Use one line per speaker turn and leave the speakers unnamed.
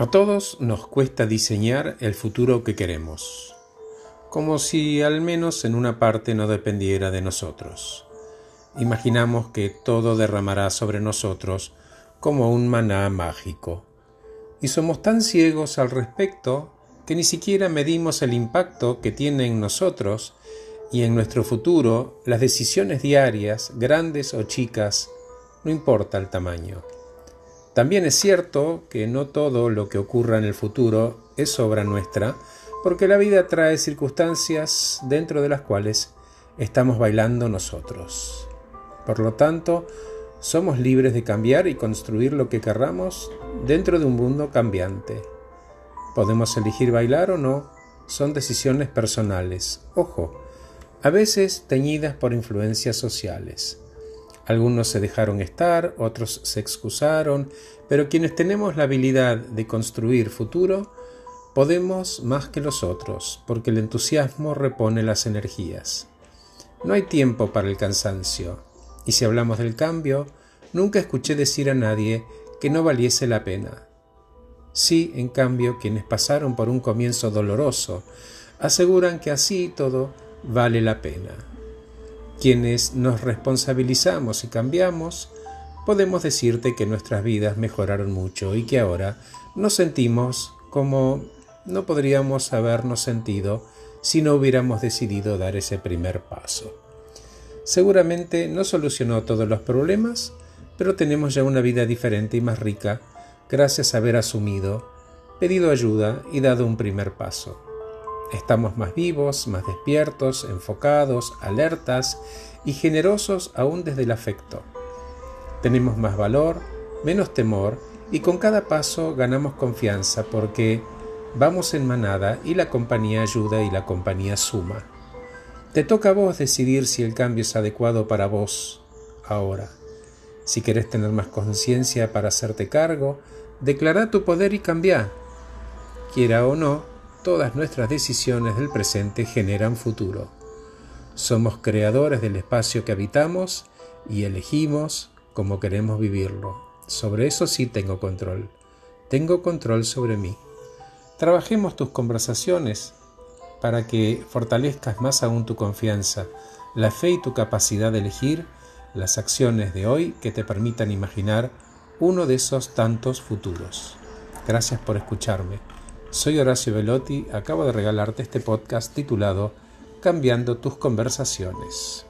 A todos nos cuesta diseñar el futuro que queremos, como si al menos en una parte no dependiera de nosotros. Imaginamos que todo derramará sobre nosotros como un maná mágico, y somos tan ciegos al respecto que ni siquiera medimos el impacto que tiene en nosotros y en nuestro futuro las decisiones diarias, grandes o chicas, no importa el tamaño. También es cierto que no todo lo que ocurra en el futuro es obra nuestra, porque la vida trae circunstancias dentro de las cuales estamos bailando nosotros. Por lo tanto, somos libres de cambiar y construir lo que querramos dentro de un mundo cambiante. Podemos elegir bailar o no, son decisiones personales, ojo, a veces teñidas por influencias sociales. Algunos se dejaron estar, otros se excusaron, pero quienes tenemos la habilidad de construir futuro, podemos más que los otros, porque el entusiasmo repone las energías. No hay tiempo para el cansancio, y si hablamos del cambio, nunca escuché decir a nadie que no valiese la pena. Sí, en cambio, quienes pasaron por un comienzo doloroso, aseguran que así todo vale la pena. Quienes nos responsabilizamos y cambiamos, podemos decirte que nuestras vidas mejoraron mucho y que ahora nos sentimos como no podríamos habernos sentido si no hubiéramos decidido dar ese primer paso. Seguramente no solucionó todos los problemas, pero tenemos ya una vida diferente y más rica gracias a haber asumido, pedido ayuda y dado un primer paso. Estamos más vivos, más despiertos, enfocados, alertas y generosos aún desde el afecto. Tenemos más valor, menos temor y con cada paso ganamos confianza porque vamos en manada y la compañía ayuda y la compañía suma. Te toca a vos decidir si el cambio es adecuado para vos ahora. Si querés tener más conciencia para hacerte cargo, declara tu poder y cambia. Quiera o no, todas nuestras decisiones del presente generan futuro. Somos creadores del espacio que habitamos y elegimos cómo queremos vivirlo. Sobre eso sí tengo control. Tengo control sobre mí. Trabajemos tus conversaciones para que fortalezcas más aún tu confianza, la fe y tu capacidad de elegir las acciones de hoy que te permitan imaginar uno de esos tantos futuros. Gracias por escucharme. Soy Horacio Velotti, acabo de regalarte este podcast titulado Cambiando tus conversaciones.